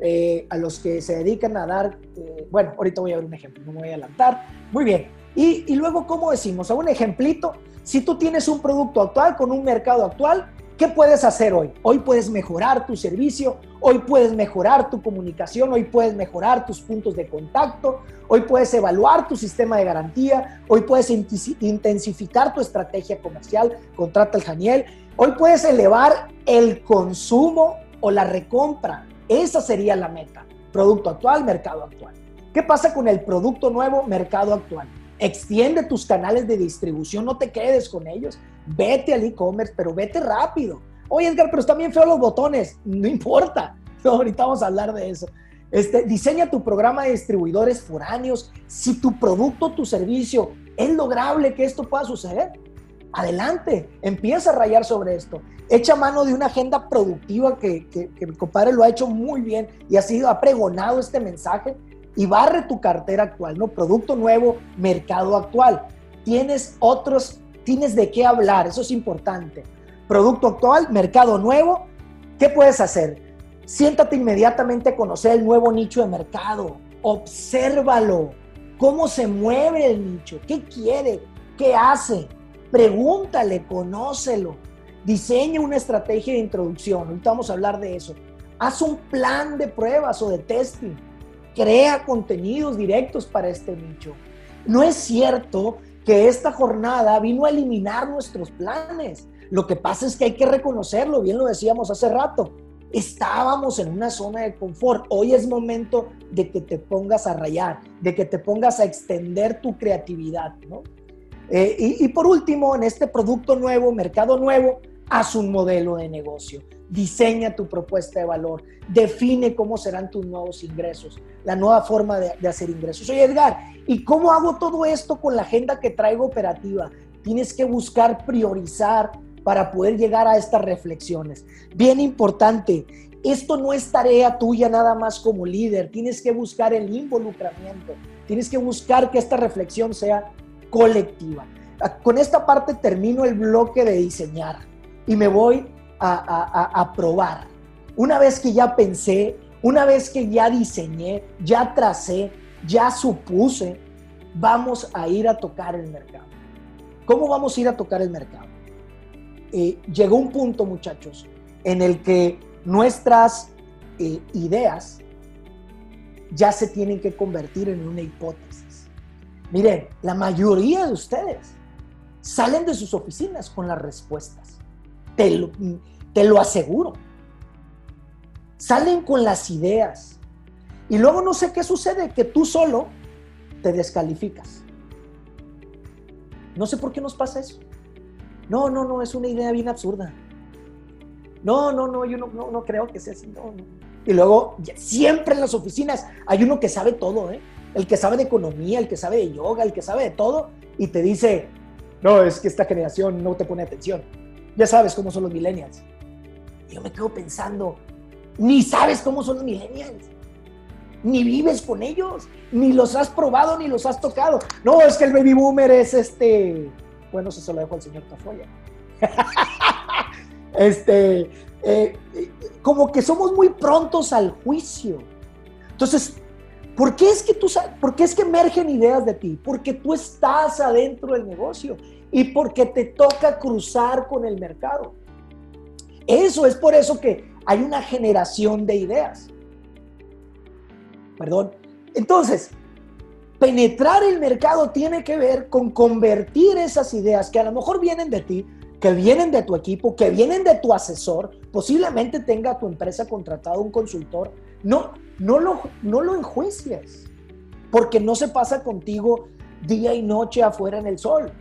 eh, a los que se dedican a dar, eh, bueno, ahorita voy a ver un ejemplo, no me voy a adelantar. Muy bien. Y, y luego, ¿cómo decimos? A un ejemplito, si tú tienes un producto actual con un mercado actual, ¿Qué puedes hacer hoy? Hoy puedes mejorar tu servicio, hoy puedes mejorar tu comunicación, hoy puedes mejorar tus puntos de contacto, hoy puedes evaluar tu sistema de garantía, hoy puedes intensificar tu estrategia comercial, contrata el Janiel, hoy puedes elevar el consumo o la recompra. Esa sería la meta. Producto actual, mercado actual. ¿Qué pasa con el producto nuevo, mercado actual? Extiende tus canales de distribución, no te quedes con ellos. Vete al e-commerce, pero vete rápido. Oye, Edgar, pero están bien feos los botones. No importa. ahorita vamos a hablar de eso. Este, diseña tu programa de distribuidores foráneos. Si tu producto, tu servicio es lograble que esto pueda suceder, adelante, empieza a rayar sobre esto. Echa mano de una agenda productiva que, que, que mi compadre lo ha hecho muy bien y ha sido, ha pregonado este mensaje y barre tu cartera actual, ¿no? Producto nuevo, mercado actual. Tienes otros, tienes de qué hablar, eso es importante. Producto actual, mercado nuevo, ¿qué puedes hacer? Siéntate inmediatamente a conocer el nuevo nicho de mercado, obsérvalo, cómo se mueve el nicho, qué quiere, qué hace, pregúntale, conócelo, diseña una estrategia de introducción, ahorita vamos a hablar de eso, haz un plan de pruebas o de testing, crea contenidos directos para este nicho. No es cierto que esta jornada vino a eliminar nuestros planes. Lo que pasa es que hay que reconocerlo, bien lo decíamos hace rato. Estábamos en una zona de confort. Hoy es momento de que te pongas a rayar, de que te pongas a extender tu creatividad. Eh, y, y por último, en este producto nuevo, mercado nuevo, haz un modelo de negocio diseña tu propuesta de valor, define cómo serán tus nuevos ingresos, la nueva forma de, hacer ingresos. Oye, Edgar, ¿y cómo hago todo esto con la agenda que traigo operativa? Tienes que buscar priorizar para poder llegar a estas reflexiones. Bien importante, esto no es tarea tuya nada más como líder, tienes que buscar el involucramiento, tienes que buscar que esta reflexión sea colectiva. Con esta parte termino el bloque de diseñar y me voy a, probar. Una vez que ya pensé, una vez que ya diseñé, ya tracé, ya supuse, vamos a ir a tocar el mercado. ¿Cómo vamos a ir a tocar el mercado? Eh, llegó un punto, muchachos, en el que nuestras eh, ideas ya se tienen que convertir en una hipótesis. Miren, la mayoría de ustedes salen de sus oficinas con las respuestas te lo, aseguro. Salen con las ideas. Y luego no sé qué sucede, que tú solo te descalificas. No sé por qué nos pasa eso. No, no, no, es una idea bien absurda. No, no, no, yo no, no, creo que sea así. Y luego, siempre en las oficinas hay uno que sabe todo, ¿eh? El que sabe de economía, el que sabe de yoga, el que sabe de todo, y te dice, no, es que esta generación no te pone atención. Ya sabes cómo son los millennials. Y yo me quedo pensando, ni sabes cómo son los millennials. Ni vives con ellos, ni los has probado, ni los has tocado. No, es que el baby boomer es este. Bueno, eso se lo dejo al señor Tafoya. este. Eh, como que somos muy prontos al juicio. Entonces, ¿por qué es que tú por es que emergen ideas de ti? Porque tú estás adentro del negocio y porque te toca cruzar con el mercado. Eso es por eso que hay una generación de ideas. Perdón. Entonces, penetrar el mercado tiene que ver con convertir esas ideas que a lo mejor vienen de ti, que vienen de tu equipo, que vienen de tu asesor, posiblemente tenga tu empresa contratado un consultor. No, no lo, no lo enjuicies, porque no se pasa contigo día y noche afuera en el sol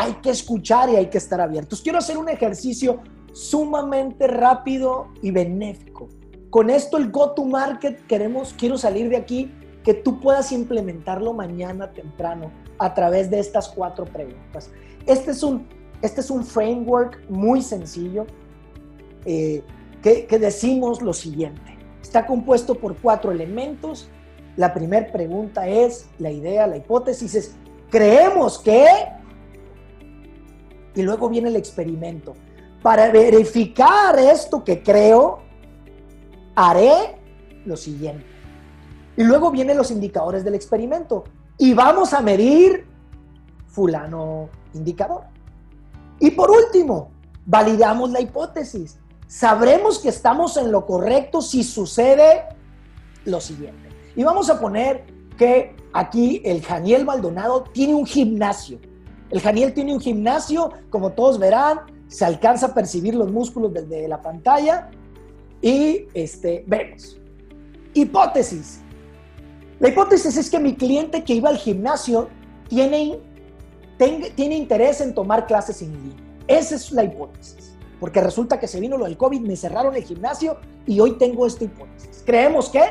hay que escuchar y hay que estar abiertos. Quiero hacer un ejercicio sumamente rápido y benéfico. Con esto el go-to-market queremos, quiero salir de aquí, que tú puedas implementarlo mañana temprano a través de estas cuatro preguntas. Este es un, este es un framework muy sencillo eh, que decimos lo siguiente. Está compuesto por cuatro elementos. La primera pregunta es, la idea, la hipótesis es, creemos que... Y luego viene el experimento. Para verificar esto que creo, haré lo siguiente. Y luego vienen los indicadores del experimento. Y vamos a medir fulano indicador. Y por último, validamos la hipótesis. Sabremos que estamos en lo correcto si sucede lo siguiente. Y vamos a poner que aquí el Janiel Maldonado tiene un gimnasio. El Janiel tiene un gimnasio, como todos verán, se alcanza a percibir los músculos desde la pantalla y este, vemos. Hipótesis. La hipótesis es que mi cliente que iba al gimnasio tiene, tiene interés en tomar clases en línea. Esa es la hipótesis. Porque resulta que se vino lo del COVID, me cerraron el gimnasio y hoy tengo esta hipótesis. Creemos que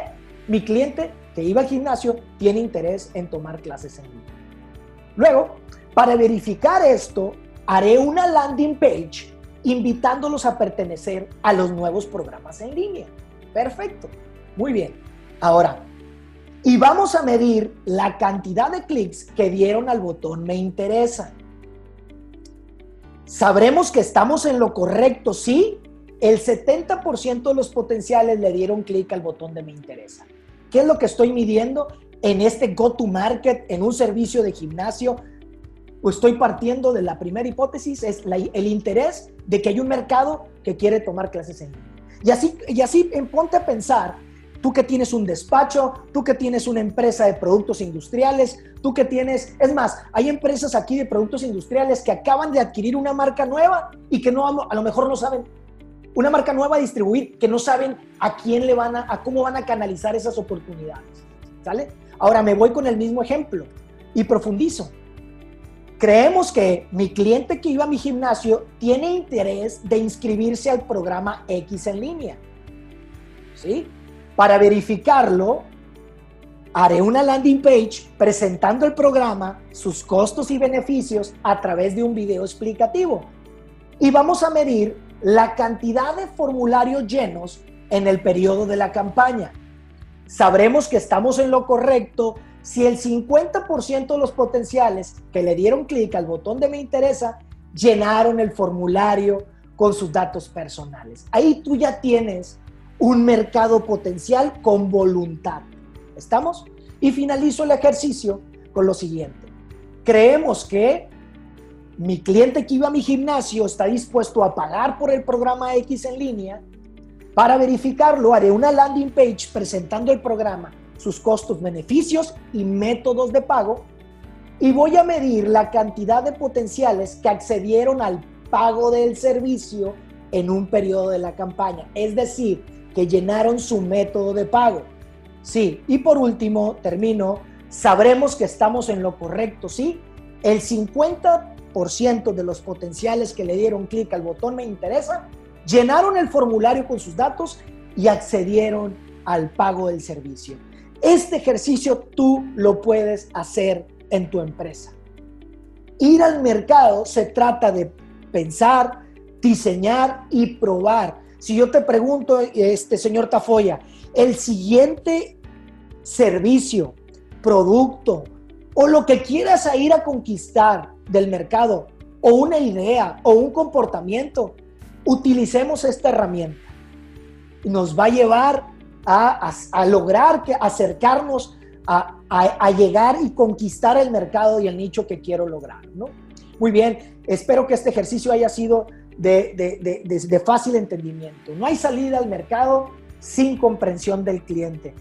mi cliente que iba al gimnasio tiene interés en tomar clases en línea. Luego, para verificar esto, haré una landing page invitándolos a pertenecer a los nuevos programas en línea. Perfecto. Muy bien. Ahora, y vamos a medir la cantidad de clics que dieron al botón me interesa. Sabremos que estamos en lo correcto si el 70% de los potenciales le dieron clic al botón de me interesa. ¿Qué es lo que estoy midiendo en este go-to-market, en un servicio de gimnasio? Pues estoy partiendo de la primera hipótesis, es el interés de que hay un mercado que quiere tomar clases en línea. Y así, y así ponte a pensar, tú que tienes un despacho, tú que tienes una empresa de productos industriales, tú que tienes, es más, hay empresas aquí de productos industriales que acaban de adquirir una marca nueva y que no a lo mejor no saben una marca nueva a distribuir que no saben a quién le van a, a cómo van a canalizar esas oportunidades. ¿Sale? Ahora me voy con el mismo ejemplo y profundizo. Creemos que mi cliente que iba a mi gimnasio tiene interés de inscribirse al programa X en línea. ¿Sí? Para verificarlo, haré una landing page presentando el programa, sus costos y beneficios a través de un video explicativo. Y vamos a medir la cantidad de formularios llenos en el periodo de la campaña. Sabremos que estamos en lo correcto si el 50% de los potenciales que le dieron clic al botón de me interesa llenaron el formulario con sus datos personales. Ahí tú ya tienes un mercado potencial con voluntad. ¿Estamos? Y finalizo el ejercicio con lo siguiente. Creemos que mi cliente que iba a mi gimnasio está dispuesto a pagar por el programa X en línea. Para verificarlo, haré una landing page presentando el programa sus costos, beneficios y métodos de pago y voy a medir la cantidad de potenciales que accedieron al pago del servicio en un periodo de la campaña, es decir, que llenaron su método de pago. Sí, y por último, termino, sabremos que estamos en lo correcto, ¿sí? El 50% de los potenciales que le dieron clic al botón me interesa, llenaron el formulario con sus datos y accedieron al pago del servicio. Este ejercicio tú lo puedes hacer en tu empresa. Ir al mercado se trata de pensar, diseñar y probar. Si yo te pregunto, este señor Tafoya, el siguiente servicio, producto o lo que quieras ir a conquistar del mercado o una idea o un comportamiento, utilicemos esta herramienta. Nos va a llevar a, lograr que, acercarnos a, llegar y conquistar el mercado y el nicho que quiero lograr. ¿no? Muy bien, espero que este ejercicio haya sido de, fácil entendimiento. No hay salida al mercado sin comprensión del cliente,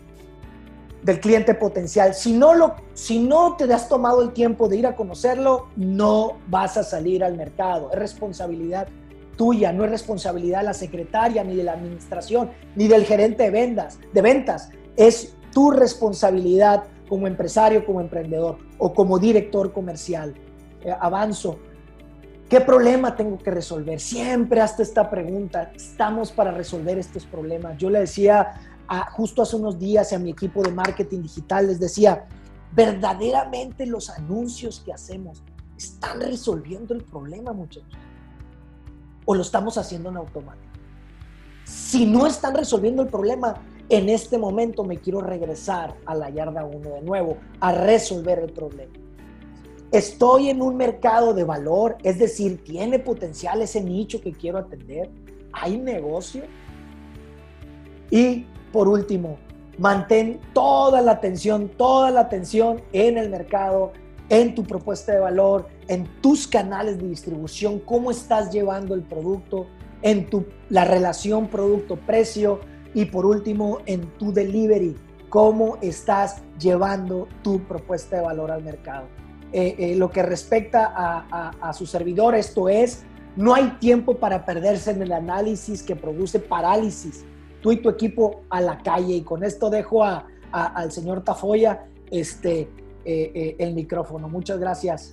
del cliente potencial. Si no, lo, si no te has tomado el tiempo de ir a conocerlo, no vas a salir al mercado. Es responsabilidad tuya, no es responsabilidad de la secretaria, ni de la administración, ni del gerente de ventas, de ventas. Es tu responsabilidad como empresario, como emprendedor o como director comercial. Eh, avanzo. ¿Qué problema tengo que resolver? Siempre hasta esta pregunta. Estamos para resolver estos problemas. Yo le decía justo hace unos días a mi equipo de marketing digital, les decía, verdaderamente los anuncios que hacemos están resolviendo el problema, muchachos. O lo estamos haciendo en automático. Si no están resolviendo el problema, en este momento me quiero regresar a la yarda 1 de nuevo, a resolver el problema. Estoy en un mercado de valor, es decir, tiene potencial ese nicho que quiero atender. Hay negocio. Y por último, mantén toda la atención, toda la atención en el mercado, en tu propuesta de valor, en tus canales de distribución, cómo estás llevando el producto, en tu, la relación producto-precio y por último en tu delivery, cómo estás llevando tu propuesta de valor al mercado. Eh, eh, lo que respecta a, su servidor, esto es, no hay tiempo para perderse en el análisis que produce parálisis. Tú y tu equipo a la calle y con esto dejo al señor Tafoya este, eh, el micrófono. Muchas gracias.